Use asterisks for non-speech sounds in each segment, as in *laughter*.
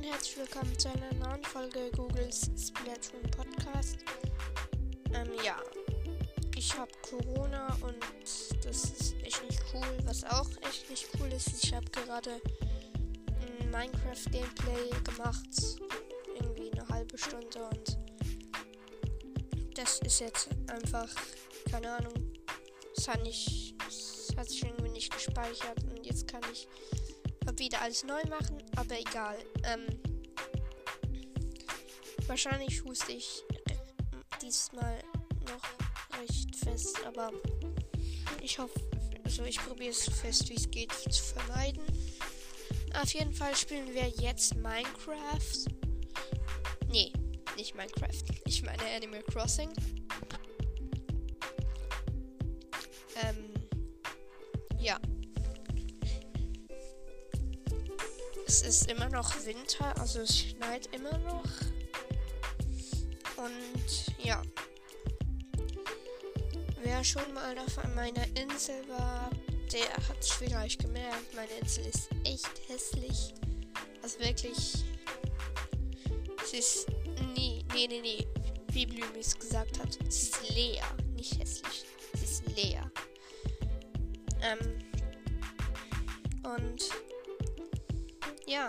und herzlich willkommen zu einer neuen Folge Googles Splatoon Podcast. Ähm, ja, ich habe Corona und das ist echt nicht cool. Was auch echt nicht cool ist, ich habe gerade ein Minecraft-Gameplay gemacht. Irgendwie eine halbe Stunde und das ist jetzt einfach, keine Ahnung, es hat, es hat sich irgendwie nicht gespeichert und jetzt kann ich wieder alles neu machen, aber egal. Ähm, wahrscheinlich huste ich diesmal noch recht fest, aber ich hoffe, also ich probiere es so fest wie es geht zu vermeiden. Auf jeden Fall spielen wir jetzt Minecraft. Nee, nicht Minecraft. Ich meine Animal Crossing. Es ist immer noch Winter, also es schneit immer noch. Und ja. Wer schon mal auf meiner Insel war, der hat es vielleicht gemerkt. Meine Insel ist echt hässlich. Also wirklich. Sie ist. Nee, nee, nee, nee. Wie Blümis gesagt hat. Sie ist leer. Nicht hässlich. Sie ist leer. Ähm. Und ja.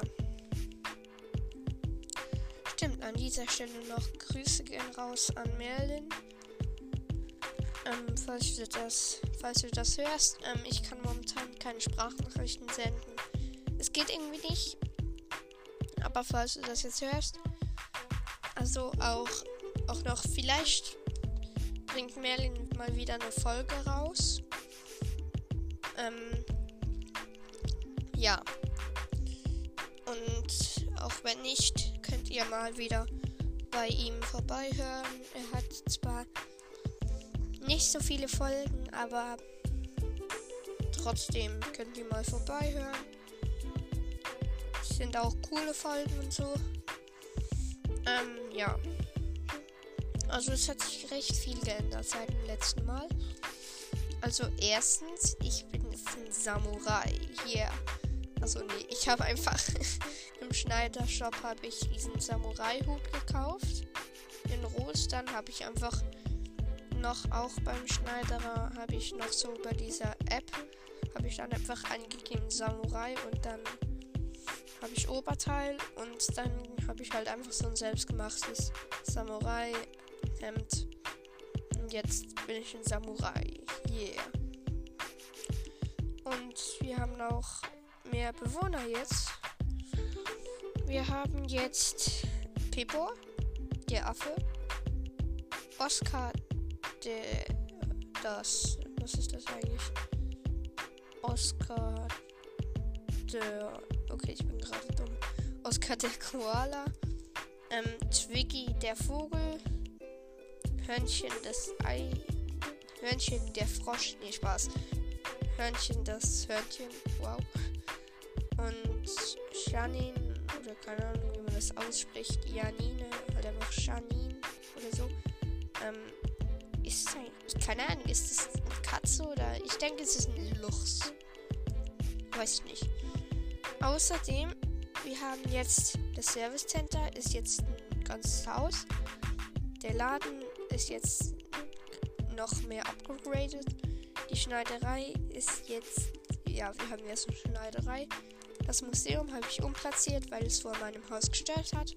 Stimmt, an dieser Stelle noch Grüße gehen raus an Merlin. Ähm, falls du das, falls du das hörst, ähm, ich kann momentan keine Sprachnachrichten senden. Es geht irgendwie nicht. Aber falls du das jetzt hörst, also auch, auch noch vielleicht bringt Merlin mal wieder eine Folge raus. Ähm, ja. Wenn nicht, könnt ihr mal wieder bei ihm vorbeihören. Er hat zwar nicht so viele Folgen, aber trotzdem könnt ihr mal vorbeihören. Es sind auch coole Folgen und so. Ähm, ja. Also es hat sich recht viel geändert seit dem letzten Mal. Also erstens, ich bin ein Samurai. Yeah. Also nee, ich habe einfach *laughs* im Schneidershop habe ich diesen Samurai-Hut gekauft. In Rot, dann habe ich einfach noch auch beim Schneiderer habe ich noch so bei dieser App habe ich dann einfach angegeben Samurai und dann habe ich Oberteil und dann habe ich halt einfach so ein selbstgemachtes Samurai Hemd. Und jetzt bin ich ein Samurai. Yeah. Und wir haben auch mehr Bewohner jetzt. Wir haben jetzt Pippo, der Affe. Oscar, der. Das. Was ist das eigentlich? Oscar, der. Okay, ich bin gerade dumm. Oscar, der Koala. Ähm, Twiggy, der Vogel. Hörnchen, das Ei. Hörnchen, der Frosch. Nee, Spaß. Hörnchen, das Hörnchen. Wow. Und Janine, oder keine Ahnung, wie man das ausspricht, Janine, oder einfach Janine oder so, ähm, ist es eigentlich, keine Ahnung, ist es eine Katze oder, ich denke, es ist ein Luchs. Weiß ich nicht. Außerdem, wir haben jetzt, das Service Center ist jetzt ein ganzes Haus. Der Laden ist jetzt noch mehr upgraded. Die Schneiderei ist jetzt, ja, wir haben jetzt eine Schneiderei. Das Museum habe ich umplatziert, weil es vor meinem Haus gestellt hat.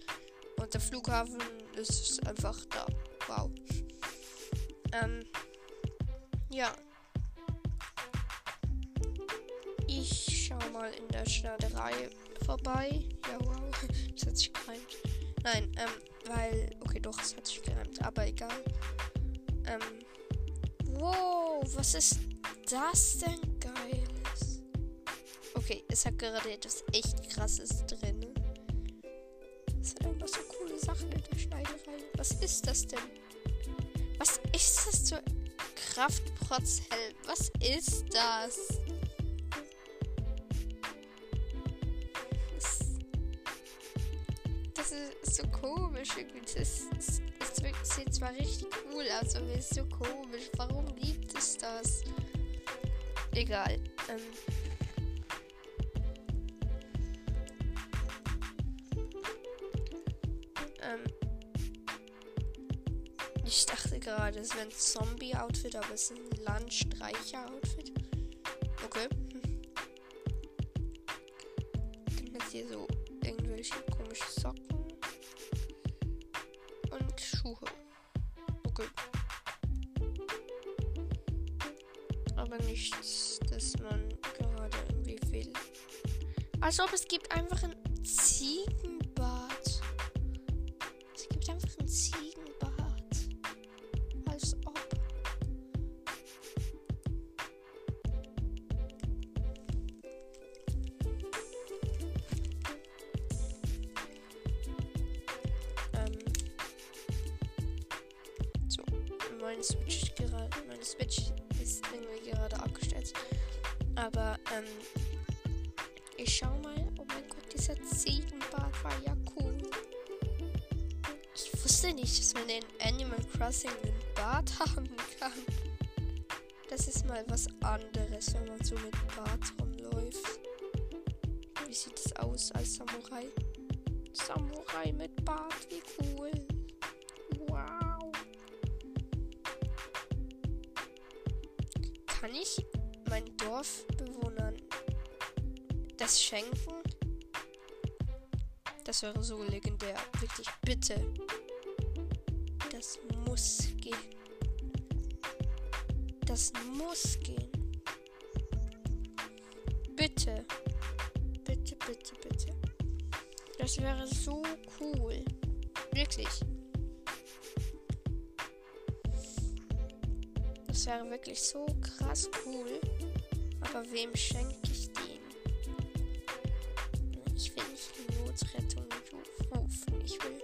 Und der Flughafen ist einfach da. Wow. Ähm, ja. Ich schau mal in der Schneiderei vorbei. Ja, wow. *laughs* Das hat sich gereimt. Nein, ähm, weil. Okay, doch, es hat sich gereimt, aber egal. Ähm. Wow, was ist das denn Geiles? Okay, es hat gerade etwas echt krasses drin. Es hat einfach so coole Sachen in der Schneiderei. Was ist das denn? Was ist das zur Kraftprotzhelm? Was ist das? Das, ist so komisch irgendwie. Das, das, das sieht zwar richtig cool aus, aber es ist so komisch. Warum gibt es das? Egal. Ähm ich dachte gerade, es wäre ein Zombie-Outfit, aber es ist ein Landstreicher-Outfit. Okay. Hm. Dann hat hier so irgendwelche komische Socken und Schuhe. Okay. Aber nichts, das man gerade irgendwie will. Als ob es gibt einfach ein Ziegenbad. Es gibt einfach ein Ziegenbad. Aber, ähm. Ich schau mal. Oh mein Gott, dieser Ziegenbart war ja cool. Ich wusste nicht, dass man in Animal Crossing einen Bart *laughs* haben kann. Das ist mal was anderes, wenn man so mit Bart rumläuft. Wie sieht es aus als Samurai? Samurai mit Bart, wie cool. Wow. Kann ich meinen Dorfbewohnern das schenken? Das wäre so legendär. Wirklich, bitte. Das muss gehen. Das muss gehen. Bitte. Bitte, bitte, bitte. Das wäre so cool. Wirklich. Das wäre wirklich so krass cool. Aber wem schenke ich den? Ich will nicht die Notrettung rufen. Ich will.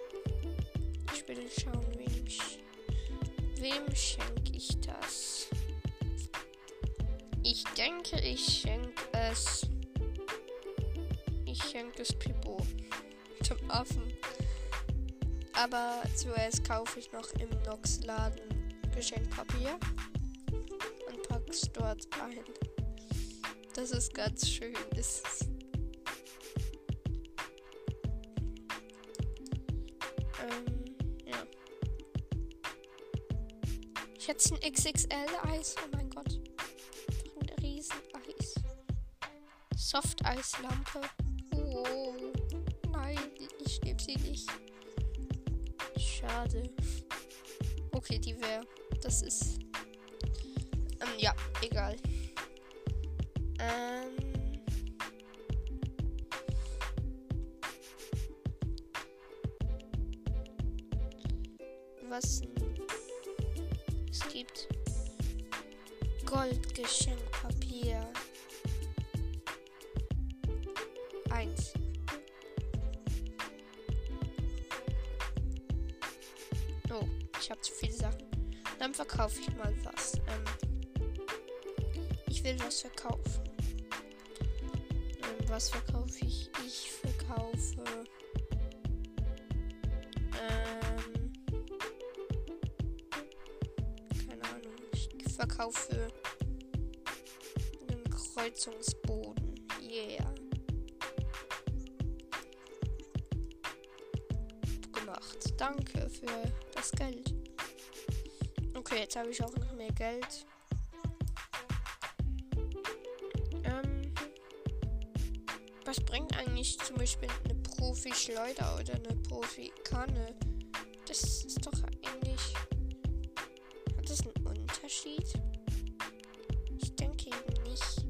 Ich will schauen, wem. Wem schenke ich das? Ich denke, ich schenke es. Ich schenke es Pippo. Zum Affen. Aber zuerst kaufe ich noch im Nox-Laden Geschenkpapier pack's dort ein. Das ist ganz schön. Ist es. Ähm, ja. Ich hätte ein XXL-Eis. Oh mein Gott. Ein Riesen-Eis. Soft-Eislampe. Oh. Nein, ich nehme sie nicht. Schade. Okay, die wäre. Das ist. Ähm, ja, egal. Ähm. Was es gibt Goldgeschenkpapier. Eins. Oh, ich habe zu viele Sachen. Dann verkaufe ich mal was. Ich will was verkaufen. Was verkaufe ich? Ich verkaufe. Ähm, keine Ahnung. Ich verkaufe einen Kreuzungsboden. Yeah. Gemacht. Danke für das Geld. Okay, jetzt habe ich auch noch mehr Geld. Was bringt eigentlich zum Beispiel eine Profi-Schleuder oder eine Profi-Kanne? Das ist doch eigentlich. Hat das einen Unterschied? Ich denke eben nicht.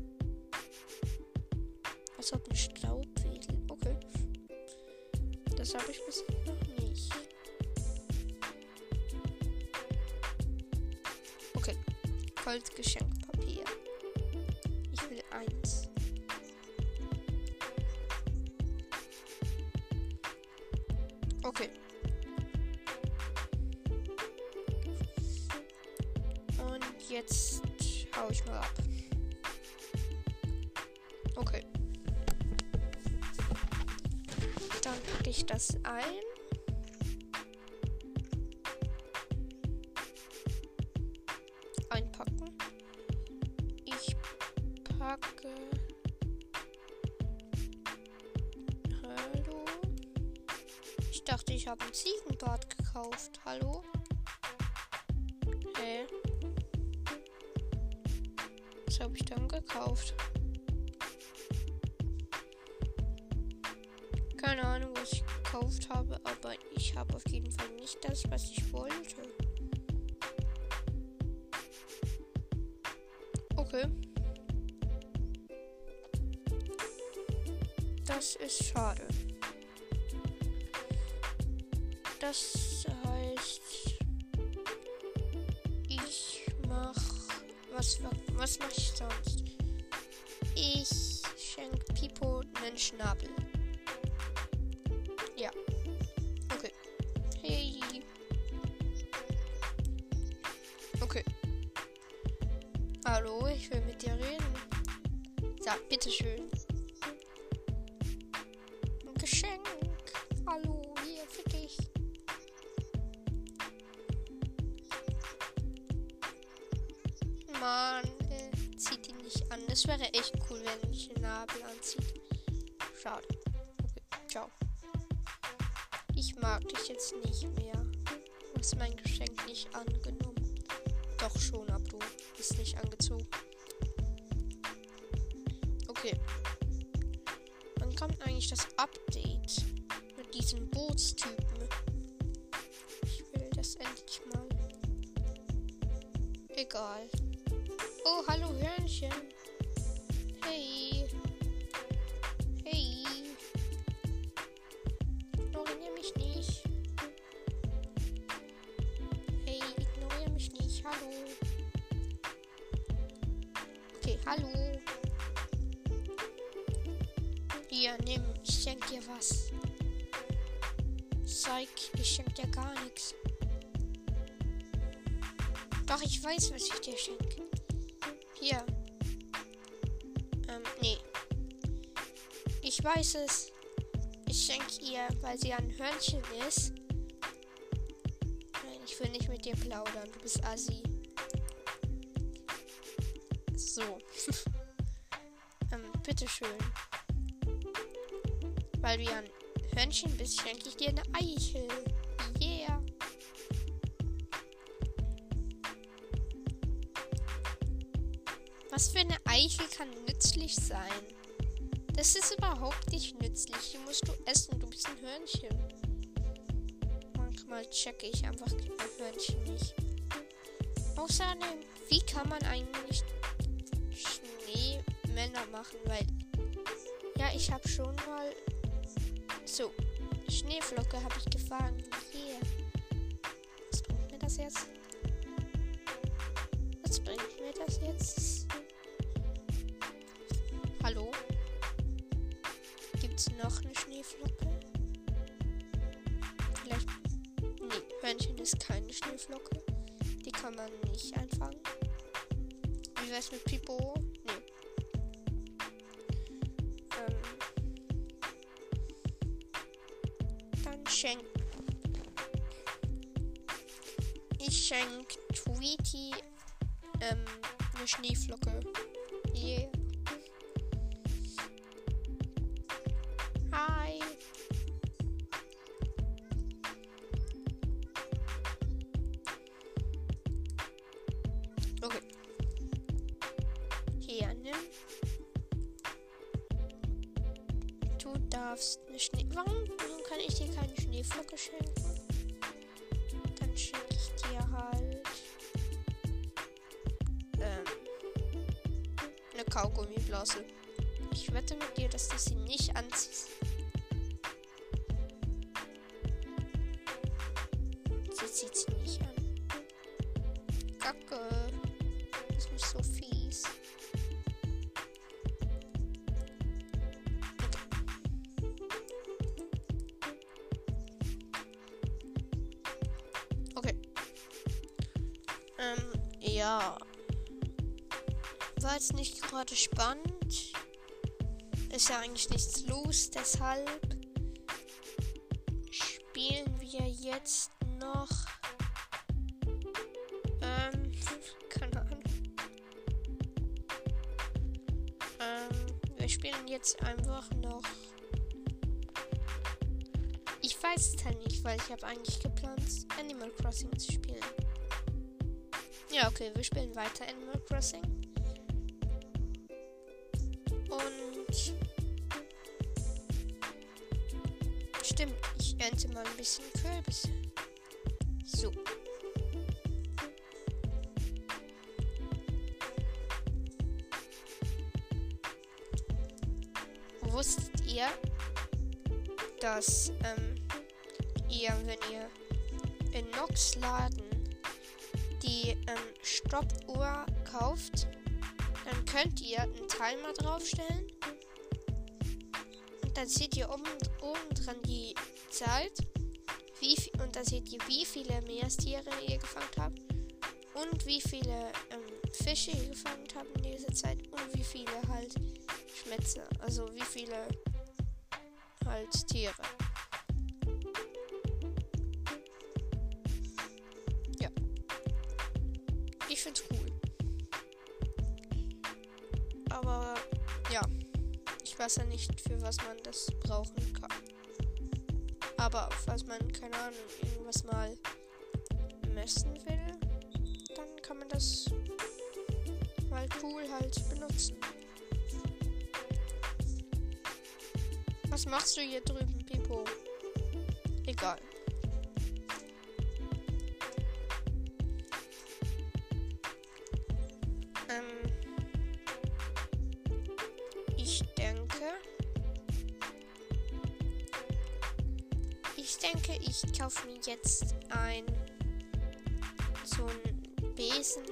Als ob ein Staubwedel. Okay. Das habe ich bisher noch nicht. Okay. Goldgeschenkpapier. Hallo. Ich dachte, ich habe ein Ziegenbad gekauft. Hallo? Hä? Was habe ich dann gekauft? Keine Ahnung, was ich gekauft habe, aber ich habe auf jeden Fall nicht das, was ich wollte. Das ist schade. Das heißt, ich mach was was mache ich sonst? Ich schenke Pipo einen Schnabel. Ja. Okay. Hey. Okay. Hallo, ich will mit dir reden. Sag, bitteschön. Wenn ich den Nabel anzieht. Schade. Okay, ciao. Ich mag dich jetzt nicht mehr. Du hast mein Geschenk nicht angenommen. Doch schon, aber du bist nicht angezogen. Okay. Wann kommt eigentlich das Update mit diesem Bootstypen? Ich will das endlich mal. Egal. Oh, hallo Hörnchen. Hey. Hey. Ignoriere mich nicht. Hey, ignoriere mich nicht. Hallo. Okay, hallo. Hier, nimm. Ich schenk dir was. Zeig, ich schenk dir gar nichts. Doch, ich weiß, was ich dir schenke. Hier. Ich weiß es. Ich schenke ihr, weil sie ein Hörnchen ist. Nein, ich will nicht mit dir plaudern. Du bist assi. So. *laughs* ähm, bitteschön. Weil du ja ein Hörnchen bist, schenke ich dir eine Eichel. Yeah. Was für eine Eichel kann nützlich sein? Das ist überhaupt nicht nützlich. Die musst du essen. Du bist ein Hörnchen. Manchmal checke ich einfach ein Hörnchen nicht. Außerdem, wie kann man eigentlich Schneemänner machen? Weil, ja, ich habe schon mal so Schneeflocke habe ich gefangen. Hier. Was bringt mir das jetzt? Was bringt mir das jetzt? Hallo? Gibt's noch eine Schneeflocke? Vielleicht. Nee, Hörnchen ist keine Schneeflocke. Die kann man nicht einfangen. Wie wär's mit Pipo? Nee. Ähm. Dann schenk. Ich schenk Tweety ähm, eine Schneeflocke. Yeah. Darfst eine Schnee. Warum, kann ich dir keine Schneeflocke schenken? Dann schenke ich dir halt. Ähm. Eine Kaugummiblase. Ich wette mit dir, dass du sie nicht anziehst. Ja. War jetzt nicht gerade spannend. Ist ja eigentlich nichts los, deshalb spielen wir jetzt noch. Ähm, *laughs* keine Ahnung. Ähm, wir spielen jetzt einfach noch. Ich weiß es halt nicht, weil ich habe eigentlich geplant, Animal Crossing zu spielen. Ja, okay, wir spielen weiter Animal Crossing. Und stimmt, ich ernte mal ein bisschen Kürbisse. So. Wusstet ihr, dass ähm, ihr, wenn ihr in Nox Laden die ähm, Stoppuhr kauft, dann könnt ihr einen Timer draufstellen. Und dann seht ihr oben, oben dran die Zeit. Wie, und dann seht ihr, wie viele Meerestiere ihr gefangen habt. Und wie viele ähm, Fische ihr gefangen habt in dieser Zeit. Und wie viele halt Schmetze. Also wie viele halt Tiere. Ja nicht, für was man das brauchen kann. Aber falls man, keine Ahnung, irgendwas mal messen will, dann kann man das mal cool halt benutzen. Was machst du hier drüben, Pipo? Egal. Denke, ich kaufe mir jetzt ein so ein Besen,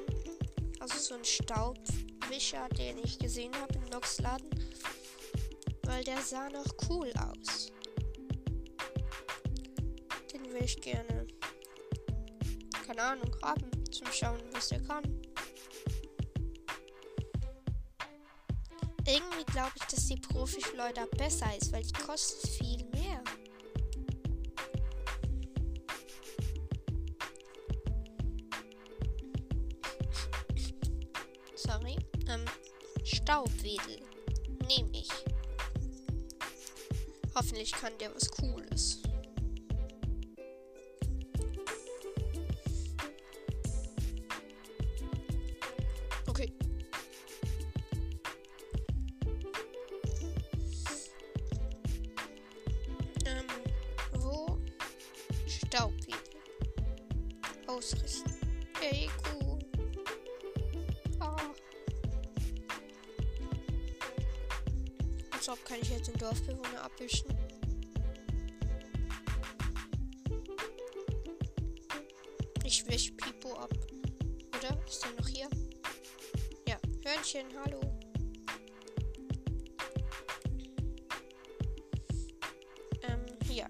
also so ein Staubwischer, den ich gesehen habe im Noxladen weil der sah noch cool aus. Den will ich gerne, keine Ahnung, haben, zum Schauen, was der kann. Irgendwie glaube ich, dass die Profi-Schleuder besser ist, weil die kostet viel Staubwedel. Nehme ich. Hoffentlich kann der was Cooles. Okay. Ähm, wo? Staubwedel. Ausrichten. Kann ich jetzt den Dorfbewohner abwischen. Ich wisch Pipo ab. Oder? Ist er noch hier? Ja. Hörnchen, hallo. Ähm, ja.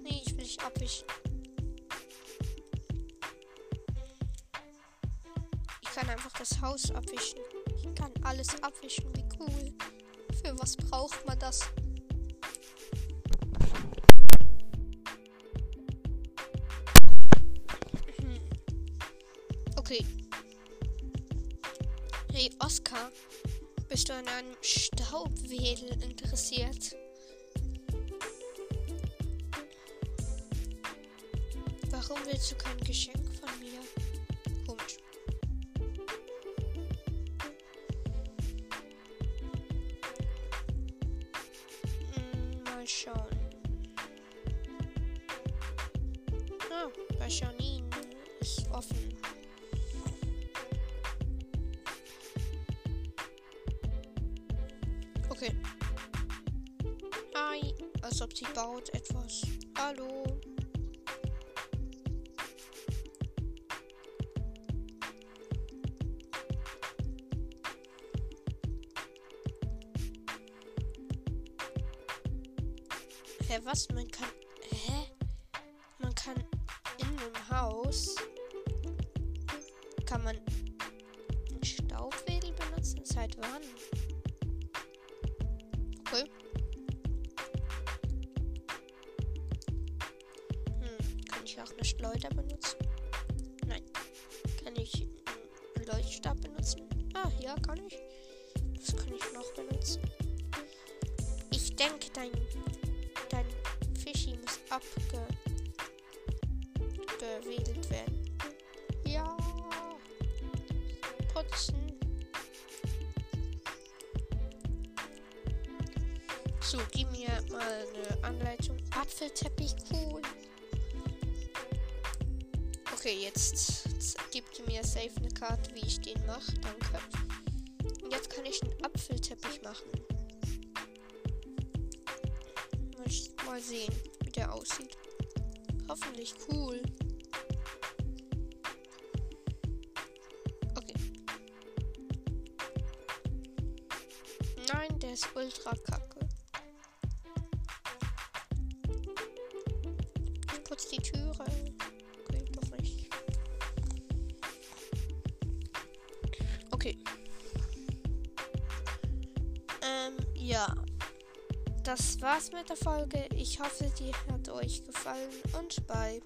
Nee, ich will dich abwischen. Ich kann einfach das Haus abwischen. Ich kann alles abwischen. Das? Mhm. Okay. Hey Oscar, bist du an einem Staubwedel interessiert? Warum willst du kein Geschenk Okay. Hi, als ob sie baut etwas. Hallo. Hä, was? Man kann. noch eine Schleuder benutzen? Nein. Kann ich hm, einen Leuchtstab benutzen? Ah, ja, kann ich. Was kann ich noch benutzen? Ich denke, dein, dein Fischi muss abgewedelt werden. Ja. Putzen. So, gib mir mal eine Anleitung. Apfelteppich, cool. Okay, jetzt gibt mir safe eine Karte, wie ich den mache. Danke. Und jetzt kann ich einen Apfelteppich machen. Mal sehen, wie der aussieht. Hoffentlich cool. Okay. Nein, der ist ultra kacke. War's mit der Folge. Ich hoffe, die hat euch gefallen und bye.